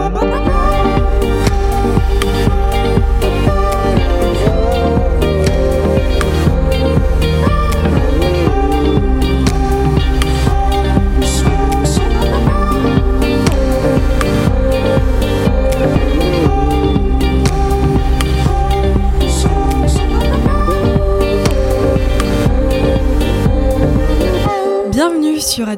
sur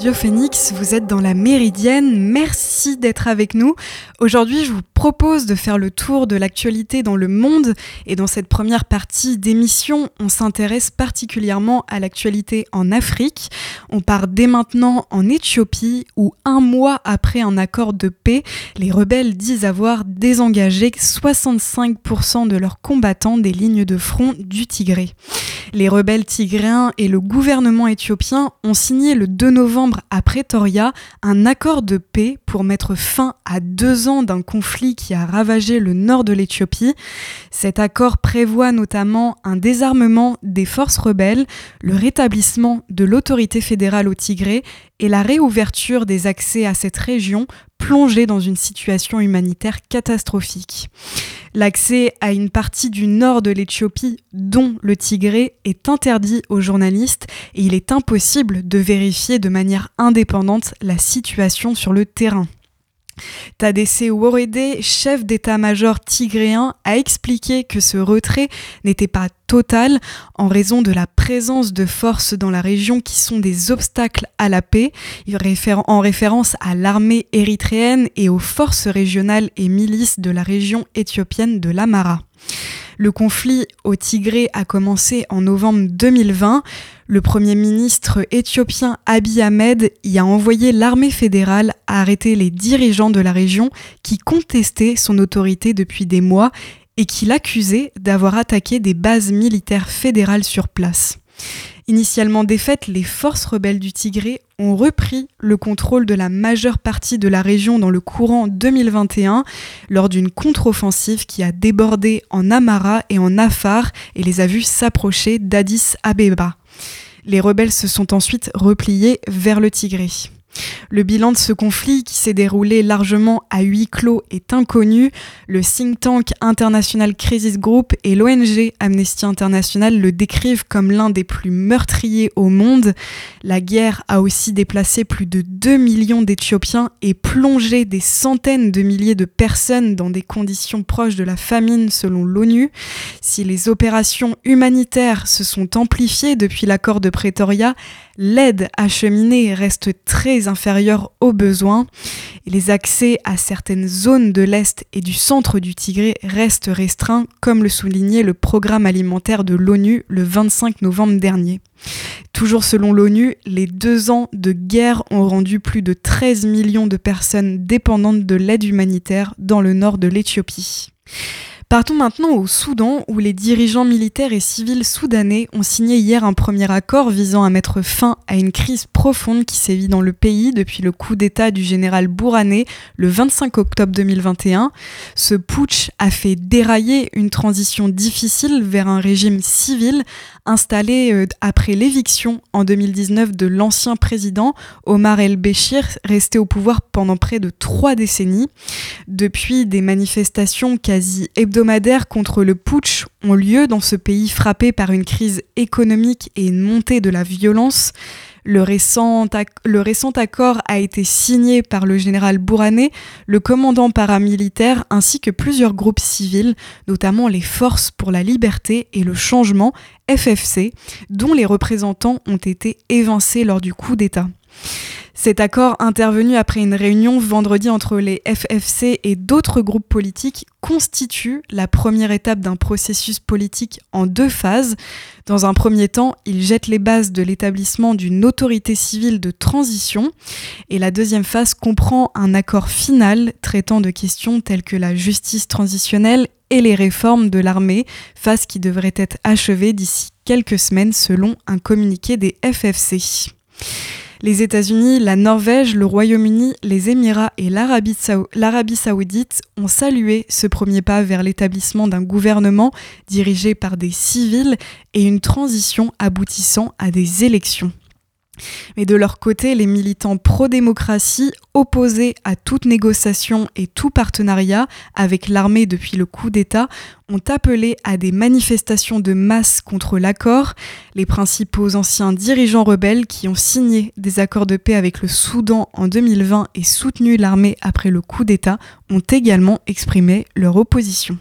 Radio Phoenix, vous êtes dans la Méridienne, merci d'être avec nous. Aujourd'hui, je vous propose de faire le tour de l'actualité dans le monde et dans cette première partie d'émission, on s'intéresse particulièrement à l'actualité en Afrique. On part dès maintenant en Éthiopie où un mois après un accord de paix, les rebelles disent avoir désengagé 65% de leurs combattants des lignes de front du Tigré. Les rebelles tigréens et le gouvernement éthiopien ont signé le 2 novembre à Pretoria un accord de paix pour mettre fin à deux ans d'un conflit qui a ravagé le nord de l'Éthiopie. Cet accord prévoit notamment un désarmement des forces rebelles, le rétablissement de l'autorité fédérale au Tigré et la réouverture des accès à cette région plongée dans une situation humanitaire catastrophique. L'accès à une partie du nord de l'Éthiopie, dont le Tigré, est interdit aux journalistes et il est impossible de vérifier de manière indépendante la situation sur le terrain. Tadesse Worede, chef d'état-major tigréen, a expliqué que ce retrait n'était pas total en raison de la présence de forces dans la région qui sont des obstacles à la paix, en référence à l'armée érythréenne et aux forces régionales et milices de la région éthiopienne de l'Amara. Le conflit au Tigré a commencé en novembre 2020. Le Premier ministre éthiopien Abiy Ahmed y a envoyé l'armée fédérale à arrêter les dirigeants de la région qui contestaient son autorité depuis des mois et qui l'accusaient d'avoir attaqué des bases militaires fédérales sur place. Initialement défaites, les forces rebelles du Tigré ont repris le contrôle de la majeure partie de la région dans le courant 2021 lors d'une contre-offensive qui a débordé en Amara et en Afar et les a vus s'approcher d'Addis Abeba. Les rebelles se sont ensuite repliés vers le Tigré. Le bilan de ce conflit, qui s'est déroulé largement à huis clos, est inconnu. Le think tank International Crisis Group et l'ONG Amnesty International le décrivent comme l'un des plus meurtriers au monde. La guerre a aussi déplacé plus de 2 millions d'Éthiopiens et plongé des centaines de milliers de personnes dans des conditions proches de la famine selon l'ONU. Si les opérations humanitaires se sont amplifiées depuis l'accord de Pretoria, l'aide acheminée reste très inférieure aux besoins et les accès à certaines zones de l'Est et du centre du Tigré restent restreints, comme le soulignait le programme alimentaire de l'ONU le 25 novembre dernier. Toujours selon l'ONU, les deux ans de guerre ont rendu plus de 13 millions de personnes dépendantes de l'aide humanitaire dans le nord de l'Éthiopie. Partons maintenant au Soudan où les dirigeants militaires et civils soudanais ont signé hier un premier accord visant à mettre fin à une crise profonde qui sévit dans le pays depuis le coup d'État du général Bourané le 25 octobre 2021. Ce putsch a fait dérailler une transition difficile vers un régime civil installé euh, après l'éviction en 2019 de l'ancien président Omar el-Béchir, resté au pouvoir pendant près de trois décennies. Depuis, des manifestations quasi hebdomadaires contre le putsch ont lieu dans ce pays frappé par une crise économique et une montée de la violence. Le récent, accord a été signé par le général Bourané, le commandant paramilitaire ainsi que plusieurs groupes civils, notamment les Forces pour la liberté et le changement, FFC, dont les représentants ont été évincés lors du coup d'État. Cet accord, intervenu après une réunion vendredi entre les FFC et d'autres groupes politiques, constitue la première étape d'un processus politique en deux phases. Dans un premier temps, il jette les bases de l'établissement d'une autorité civile de transition et la deuxième phase comprend un accord final traitant de questions telles que la justice transitionnelle et les réformes de l'armée, phase qui devrait être achevée d'ici quelques semaines selon un communiqué des FFC. Les États-Unis, la Norvège, le Royaume-Uni, les Émirats et l'Arabie saoudite ont salué ce premier pas vers l'établissement d'un gouvernement dirigé par des civils et une transition aboutissant à des élections. Mais de leur côté, les militants pro-démocratie, opposés à toute négociation et tout partenariat avec l'armée depuis le coup d'État, ont appelé à des manifestations de masse contre l'accord. Les principaux anciens dirigeants rebelles qui ont signé des accords de paix avec le Soudan en 2020 et soutenu l'armée après le coup d'État ont également exprimé leur opposition.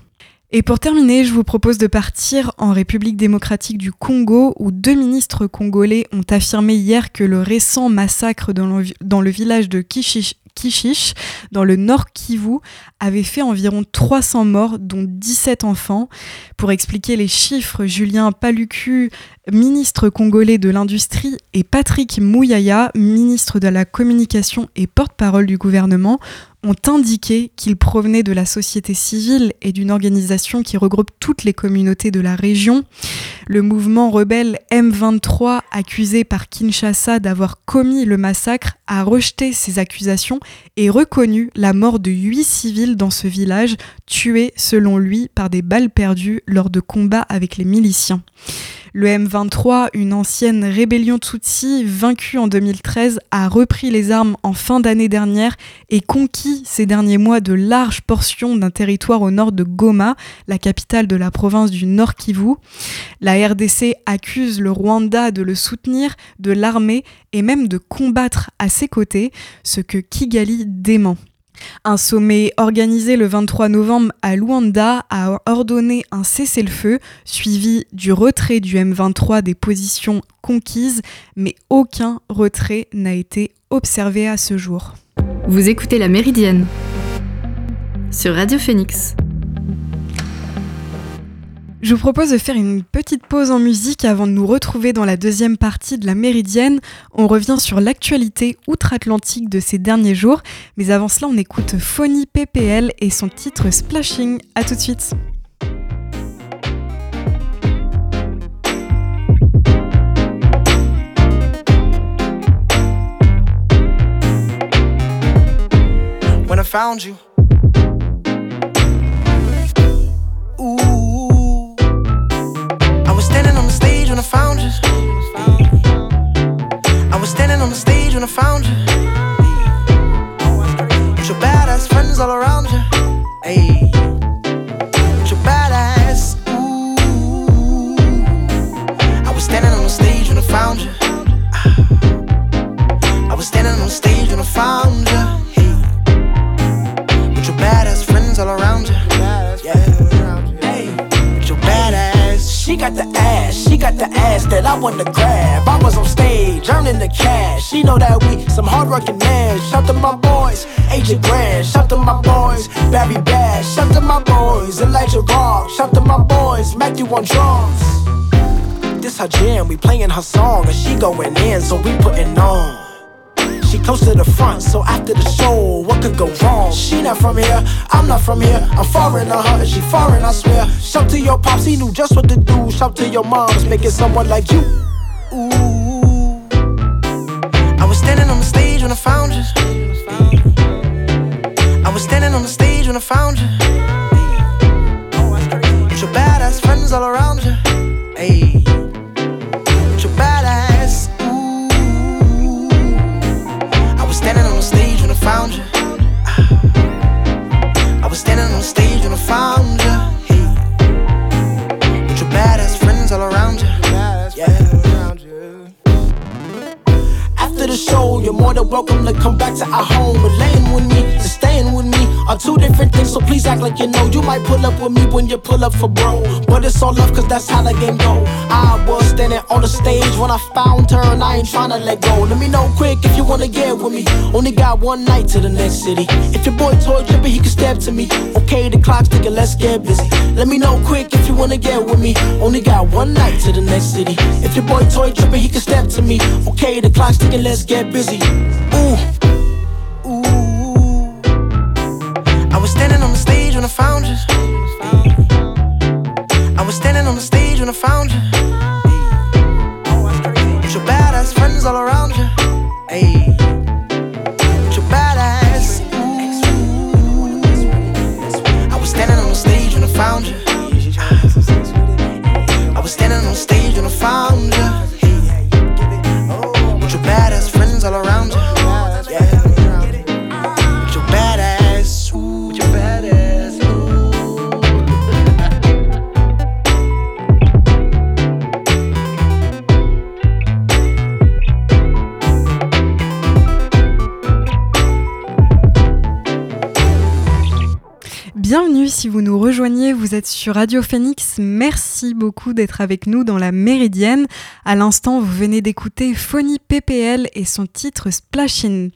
Et pour terminer, je vous propose de partir en République démocratique du Congo, où deux ministres congolais ont affirmé hier que le récent massacre dans le, village de Kishish, Kishish, dans le nord Kivu, avait fait environ 300 morts, dont 17 enfants. Pour expliquer les chiffres, Julien Palucu, ministre congolais de l'Industrie, et Patrick Mouyaya, ministre de la Communication et porte-parole du gouvernement, ont indiqué qu'ils provenaient de la société civile et d'une organisation qui regroupe toutes les communautés de la région. Le mouvement rebelle M23, accusé par Kinshasa d'avoir commis le massacre, a rejeté ces accusations et reconnu la mort de huit civils dans ce village, tués selon lui par des balles perdues lors de combats avec les miliciens. Le M23, une ancienne rébellion Tutsi vaincue en 2013, a repris les armes en fin d'année dernière et conquis ces derniers mois de larges portions d'un territoire au nord de Goma, la capitale de la province du Nord Kivu. La RDC accuse le Rwanda de le soutenir, de l'armer et même de combattre à ses côtés, ce que Kigali dément. Un sommet organisé le 23 novembre à Luanda a ordonné un cessez-le-feu, suivi du retrait du M23 des positions conquises, mais aucun retrait n'a été observé à ce jour. Vous écoutez La Méridienne sur Radio Phoenix. Je vous propose de faire une petite pause en musique avant de nous retrouver dans la deuxième partie de la Méridienne. On revient sur l'actualité outre-Atlantique de ces derniers jours, mais avant cela, on écoute Phony PPL et son titre Splashing. A tout de suite. When I found you. I was standing on the stage when I found you. With your badass friends all around you. Hey. That I wanna grab. I was on stage, earning the cash. She know that we some hardworking men. Shout to my boys, Agent Grand. Shout to my boys, Barry Bash. Shout to my boys, Elijah Rock. Shout to my boys, Matthew on drums. This her jam, we playing her song, and she going in, so we putting on. She close to the front, so after the show, what could go wrong? She not from here, I'm not from here. I'm foreign to her, and she foreign, I swear. Shout to your pops, he knew just what to do. Shout to your moms, making someone like you. Ooh. I was standing on the stage when I found you. I was standing on the stage when I found you. With your badass friends all around you. Hey. Welcome to come back to our home. But are two different things, so please act like you know. You might pull up with me when you pull up for bro. But it's all love, cause that's how the game go. I was standing on the stage when I found her, and I ain't tryna let go. Let me know quick if you wanna get with me. Only got one night to the next city. If your boy toy dripping, he can step to me. Okay, the clock's ticking, let's get busy. Let me know quick if you wanna get with me. Only got one night to the next city. If your boy toy dripping, he can step to me. Okay, the clock's ticking, let's get busy. Ooh. Standing on the stage when I found you. I was standing on the stage when I found you. Vous sur Radio Phoenix. Merci beaucoup d'être avec nous dans la Méridienne. À l'instant, vous venez d'écouter Phony PPL et son titre Splashin'.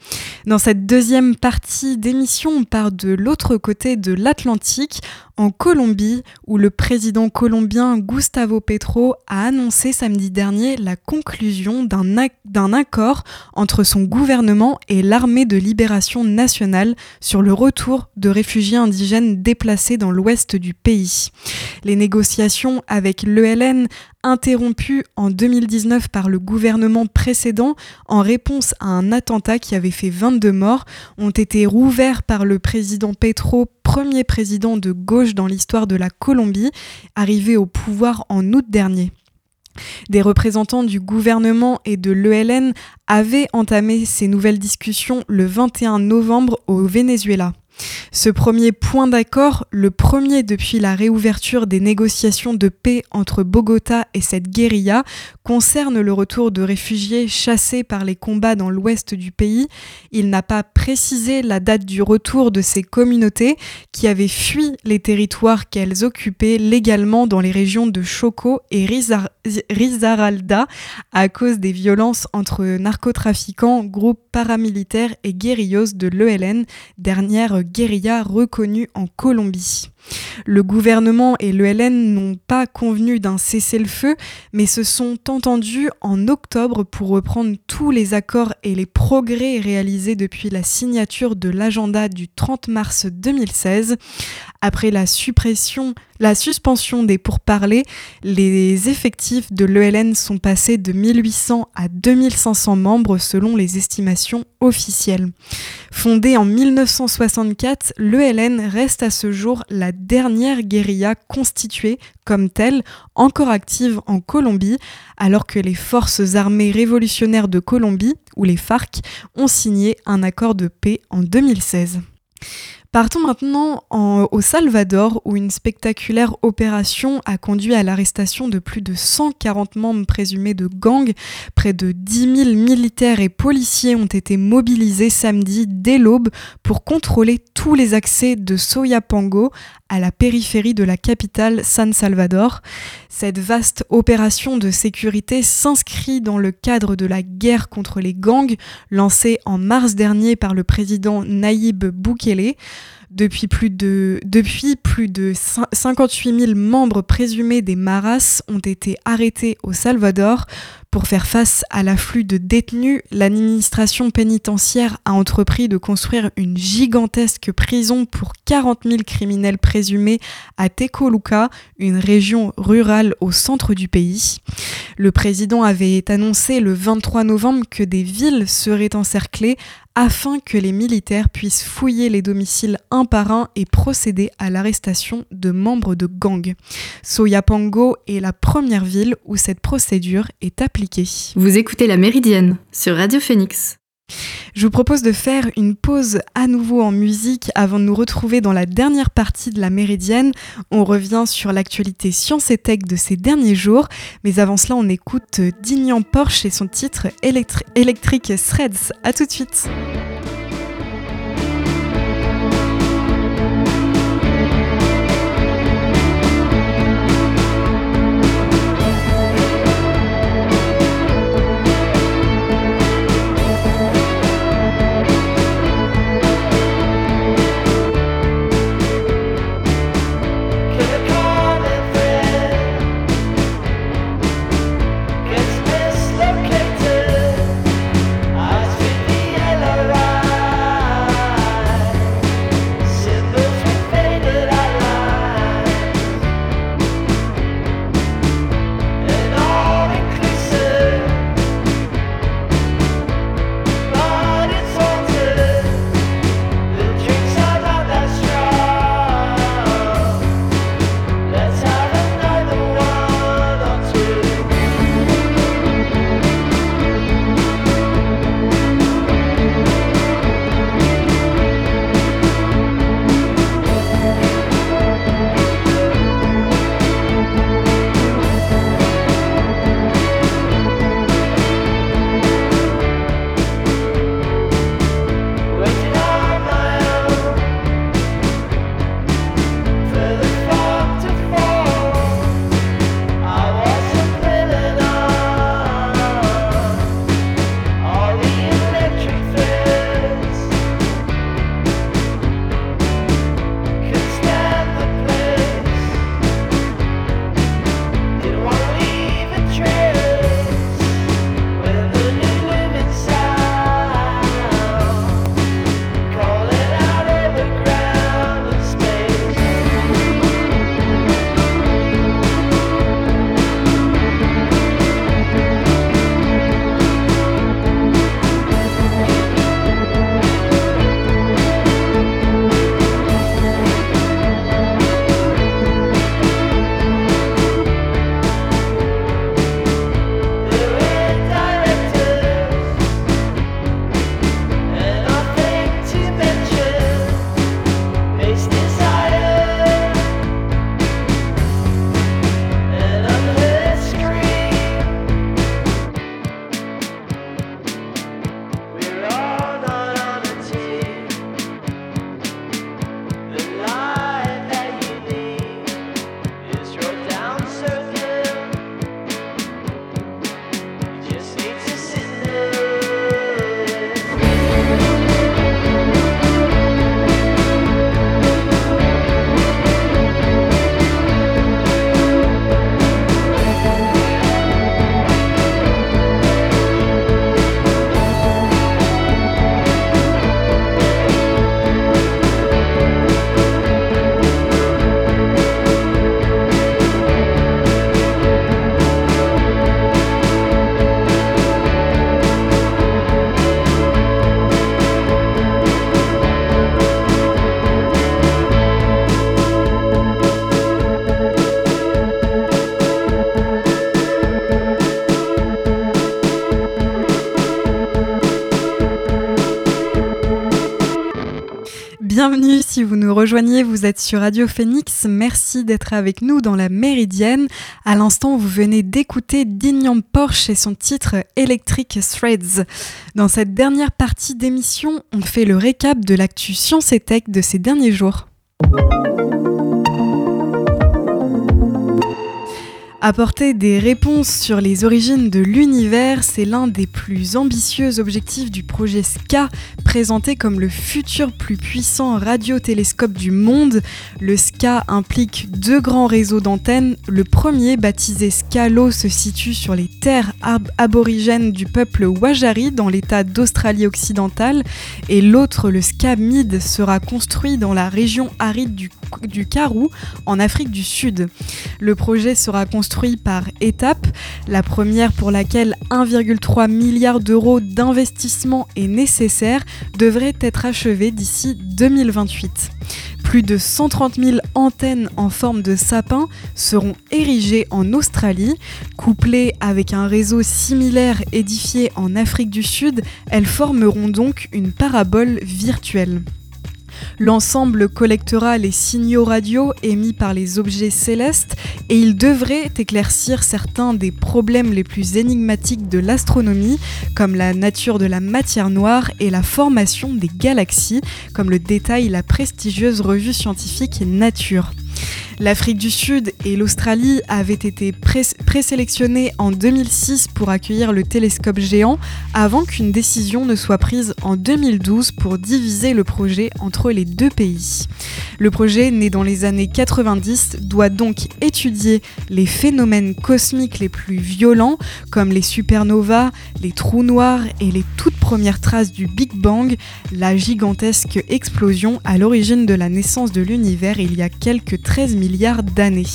Dans cette deuxième partie d'émission, on part de l'autre côté de l'Atlantique en Colombie, où le président colombien Gustavo Petro a annoncé samedi dernier la conclusion d'un accord entre son gouvernement et l'armée de libération nationale sur le retour de réfugiés indigènes déplacés dans l'ouest du pays. Les négociations avec l'ELN interrompues en 2019 par le gouvernement précédent en réponse à un attentat qui avait fait 22 morts, ont été rouverts par le président Petro, premier président de gauche dans l'histoire de la Colombie, arrivé au pouvoir en août dernier. Des représentants du gouvernement et de l'ELN avaient entamé ces nouvelles discussions le 21 novembre au Venezuela. Ce premier point d'accord, le premier depuis la réouverture des négociations de paix entre Bogota et cette guérilla, concerne le retour de réfugiés chassés par les combats dans l'ouest du pays. Il n'a pas précisé la date du retour de ces communautés qui avaient fui les territoires qu'elles occupaient légalement dans les régions de Choco et Rizaralda à cause des violences entre narcotrafiquants, groupes paramilitaires et guérillos de l'ELN, dernière guérilla reconnue en Colombie. Le gouvernement et l'ELN n'ont pas convenu d'un cessez-le-feu, mais se sont entendus en octobre pour reprendre tous les accords et les progrès réalisés depuis la signature de l'agenda du 30 mars 2016. Après la suppression, la suspension des pourparlers, les effectifs de l'ELN sont passés de 1800 à 2500 membres selon les estimations officielles. Fondée en 1964, l'ELN reste à ce jour la dernière guérilla constituée comme telle, encore active en Colombie, alors que les forces armées révolutionnaires de Colombie, ou les FARC, ont signé un accord de paix en 2016. Partons maintenant au Salvador où une spectaculaire opération a conduit à l'arrestation de plus de 140 membres présumés de gangs. Près de 10 000 militaires et policiers ont été mobilisés samedi dès l'aube pour contrôler tous les accès de Soyapango à la périphérie de la capitale San Salvador. Cette vaste opération de sécurité s'inscrit dans le cadre de la guerre contre les gangs lancée en mars dernier par le président Naïb Boukele. Depuis plus de, depuis plus de 58 000 membres présumés des Maras ont été arrêtés au Salvador. Pour faire face à l'afflux de détenus, l'administration pénitentiaire a entrepris de construire une gigantesque prison pour 40 000 criminels présumés à Tecoluca, une région rurale au centre du pays. Le président avait annoncé le 23 novembre que des villes seraient encerclées afin que les militaires puissent fouiller les domiciles un par un et procéder à l'arrestation de membres de gangs. Soyapango est la première ville où cette procédure est appliquée. Vous écoutez La Méridienne sur Radio Phoenix. Je vous propose de faire une pause à nouveau en musique avant de nous retrouver dans la dernière partie de la Méridienne. On revient sur l'actualité science et tech de ces derniers jours, mais avant cela, on écoute Dignan Porsche et son titre Electric Threads. A tout de suite. Vous êtes sur Radio Phoenix. Merci d'être avec nous dans la Méridienne. À l'instant, vous venez d'écouter Dignan Porsche et son titre Electric Threads. Dans cette dernière partie d'émission, on fait le récap de l'actu Science et Tech de ces derniers jours. Apporter des réponses sur les origines de l'univers, c'est l'un des plus ambitieux objectifs du projet SCA, présenté comme le futur plus puissant radiotélescope du monde. Le SCA implique deux grands réseaux d'antennes. Le premier, baptisé SCALO, se situe sur les terres aborigènes du peuple Wajari dans l'état d'Australie occidentale, et l'autre, le SCA-MID, sera construit dans la région aride du, du Karoo, en Afrique du Sud. Le projet sera construit par étapes. La première pour laquelle 1,3 milliard d'euros d'investissement est nécessaire devrait être achevée d'ici 2028. Plus de 130 000 antennes en forme de sapin seront érigées en Australie. Couplées avec un réseau similaire édifié en Afrique du Sud, elles formeront donc une parabole virtuelle. L'ensemble collectera les signaux radio émis par les objets célestes et il devrait éclaircir certains des problèmes les plus énigmatiques de l'astronomie, comme la nature de la matière noire et la formation des galaxies, comme le détaille la prestigieuse revue scientifique Nature. L'Afrique du Sud et l'Australie avaient été présélectionnés en 2006 pour accueillir le télescope géant avant qu'une décision ne soit prise en 2012 pour diviser le projet entre les deux pays. Le projet, né dans les années 90, doit donc étudier les phénomènes cosmiques les plus violents, comme les supernovas, les trous noirs et les toutes premières traces du Big Bang, la gigantesque explosion à l'origine de la naissance de l'univers il y a quelques 13 milliards d'années.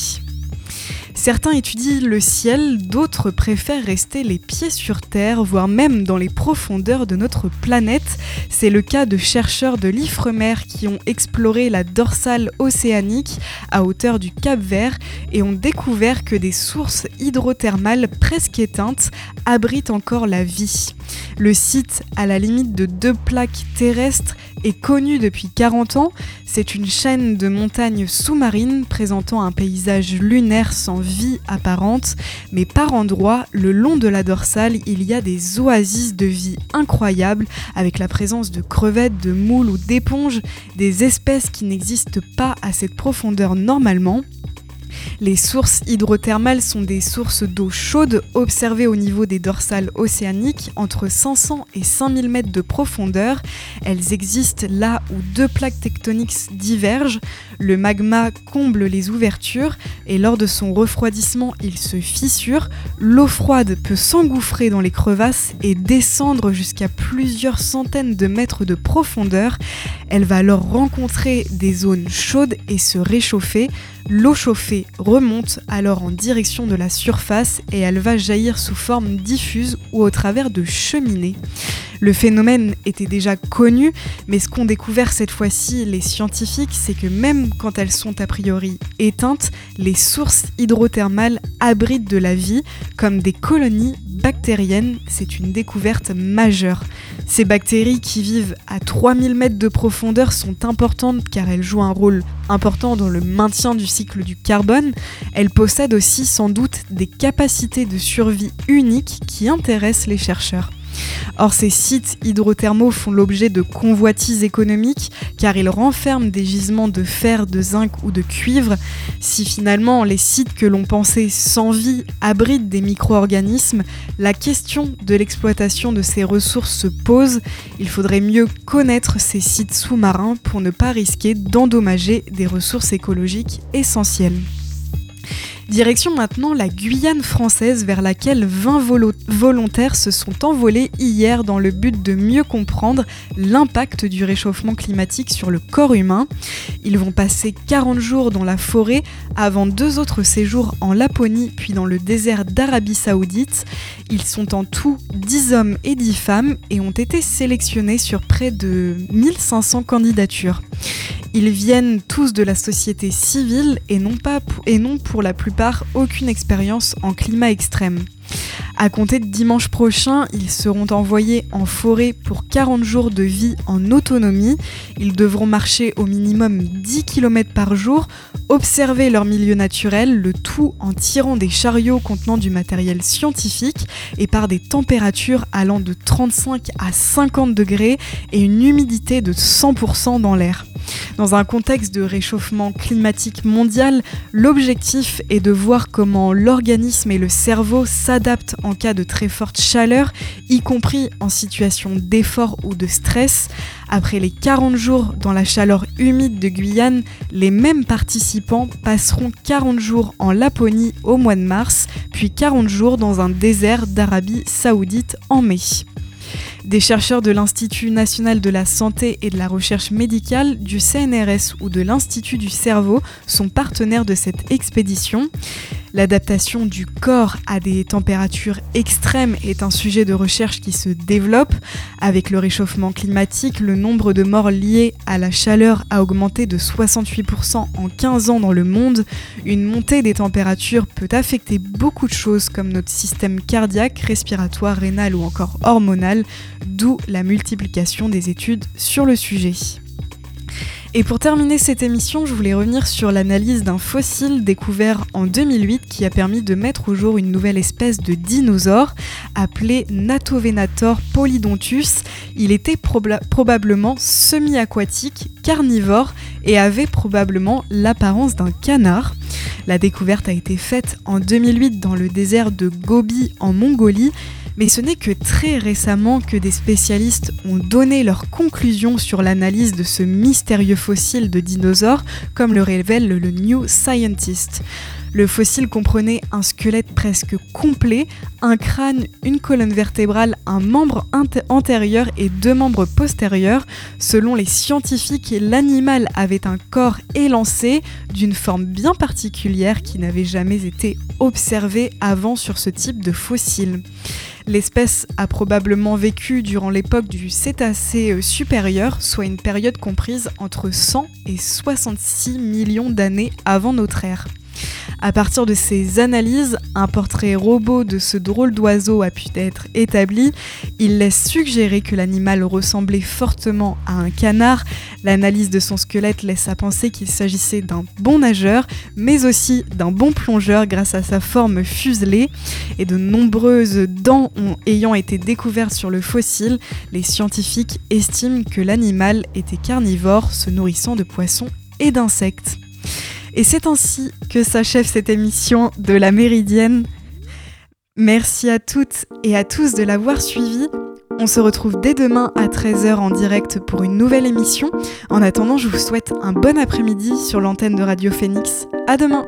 Certains étudient le ciel, d'autres préfèrent rester les pieds sur Terre, voire même dans les profondeurs de notre planète. C'est le cas de chercheurs de l'Ifremer qui ont exploré la dorsale océanique à hauteur du Cap Vert et ont découvert que des sources hydrothermales presque éteintes abritent encore la vie. Le site, à la limite de deux plaques terrestres, est connu depuis 40 ans. C'est une chaîne de montagnes sous-marines présentant un paysage lunaire sans vie apparente, mais par endroits, le long de la dorsale, il y a des oasis de vie incroyables avec la présence de crevettes, de moules ou d'éponges, des espèces qui n'existent pas à cette profondeur normalement. Les sources hydrothermales sont des sources d'eau chaude observées au niveau des dorsales océaniques entre 500 et 5000 mètres de profondeur. Elles existent là où deux plaques tectoniques divergent. Le magma comble les ouvertures et lors de son refroidissement, il se fissure. L'eau froide peut s'engouffrer dans les crevasses et descendre jusqu'à plusieurs centaines de mètres de profondeur. Elle va alors rencontrer des zones chaudes et se réchauffer. L'eau chauffée remonte alors en direction de la surface et elle va jaillir sous forme diffuse ou au travers de cheminées. Le phénomène était déjà connu, mais ce qu'ont découvert cette fois-ci les scientifiques, c'est que même quand elles sont a priori éteintes, les sources hydrothermales abritent de la vie, comme des colonies bactériennes. C'est une découverte majeure. Ces bactéries qui vivent à 3000 mètres de profondeur sont importantes car elles jouent un rôle important dans le maintien du cycle du carbone. Elles possèdent aussi sans doute des capacités de survie uniques qui intéressent les chercheurs. Or, ces sites hydrothermaux font l'objet de convoitises économiques car ils renferment des gisements de fer, de zinc ou de cuivre. Si finalement les sites que l'on pensait sans vie abritent des micro-organismes, la question de l'exploitation de ces ressources se pose. Il faudrait mieux connaître ces sites sous-marins pour ne pas risquer d'endommager des ressources écologiques essentielles. Direction maintenant la Guyane française vers laquelle 20 volontaires se sont envolés hier dans le but de mieux comprendre l'impact du réchauffement climatique sur le corps humain. Ils vont passer 40 jours dans la forêt avant deux autres séjours en Laponie puis dans le désert d'Arabie saoudite. Ils sont en tout 10 hommes et 10 femmes et ont été sélectionnés sur près de 1500 candidatures. Ils viennent tous de la société civile et non, pas et pour la plupart aucune expérience en climat extrême. À compter de dimanche prochain, ils seront envoyés en forêt pour 40 jours de vie en autonomie. Ils devront marcher au minimum 10 km par jour, observer leur milieu naturel, le tout en tirant des chariots contenant du matériel scientifique et par des températures allant de 35 à 50 degrés et une humidité de 100% dans l'air. Dans un contexte de réchauffement climatique mondial, l'objectif est de voir comment l'organisme et le cerveau s'adaptent en cas de très forte chaleur, y compris en situation d'effort ou de stress. Après les 40 jours dans la chaleur humide de Guyane, les mêmes participants passeront 40 jours en Laponie au mois de mars, puis 40 jours dans un désert d'Arabie saoudite en mai. Des chercheurs de l'Institut national de la santé et de la recherche médicale, du CNRS ou de l'Institut du cerveau sont partenaires de cette expédition. L'adaptation du corps à des températures extrêmes est un sujet de recherche qui se développe. Avec le réchauffement climatique, le nombre de morts liés à la chaleur a augmenté de 68% en 15 ans dans le monde. Une montée des températures peut affecter beaucoup de choses comme notre système cardiaque, respiratoire, rénal ou encore hormonal, d'où la multiplication des études sur le sujet. Et pour terminer cette émission, je voulais revenir sur l'analyse d'un fossile découvert en 2008 qui a permis de mettre au jour une nouvelle espèce de dinosaure appelé Natovenator polydontus. Il était probablement semi-aquatique, carnivore et avait probablement l'apparence d'un canard. La découverte a été faite en 2008 dans le désert de Gobi en Mongolie mais ce n'est que très récemment que des spécialistes ont donné leurs conclusions sur l'analyse de ce mystérieux fossile de dinosaure, comme le révèle le New Scientist. Le fossile comprenait un squelette presque complet, un crâne, une colonne vertébrale, un membre antérieur et deux membres postérieurs. Selon les scientifiques, l'animal avait un corps élancé d'une forme bien particulière qui n'avait jamais été observée avant sur ce type de fossile. L'espèce a probablement vécu durant l'époque du Cétacé euh, supérieur, soit une période comprise entre 100 et 66 millions d'années avant notre ère. À partir de ces analyses, un portrait robot de ce drôle d'oiseau a pu être établi. Il laisse suggérer que l'animal ressemblait fortement à un canard. L'analyse de son squelette laisse à penser qu'il s'agissait d'un bon nageur, mais aussi d'un bon plongeur grâce à sa forme fuselée. Et de nombreuses dents ayant été découvertes sur le fossile, les scientifiques estiment que l'animal était carnivore, se nourrissant de poissons et d'insectes. Et c'est ainsi que s'achève cette émission de la Méridienne. Merci à toutes et à tous de l'avoir suivi. On se retrouve dès demain à 13h en direct pour une nouvelle émission. En attendant, je vous souhaite un bon après-midi sur l'antenne de Radio Phoenix. À demain!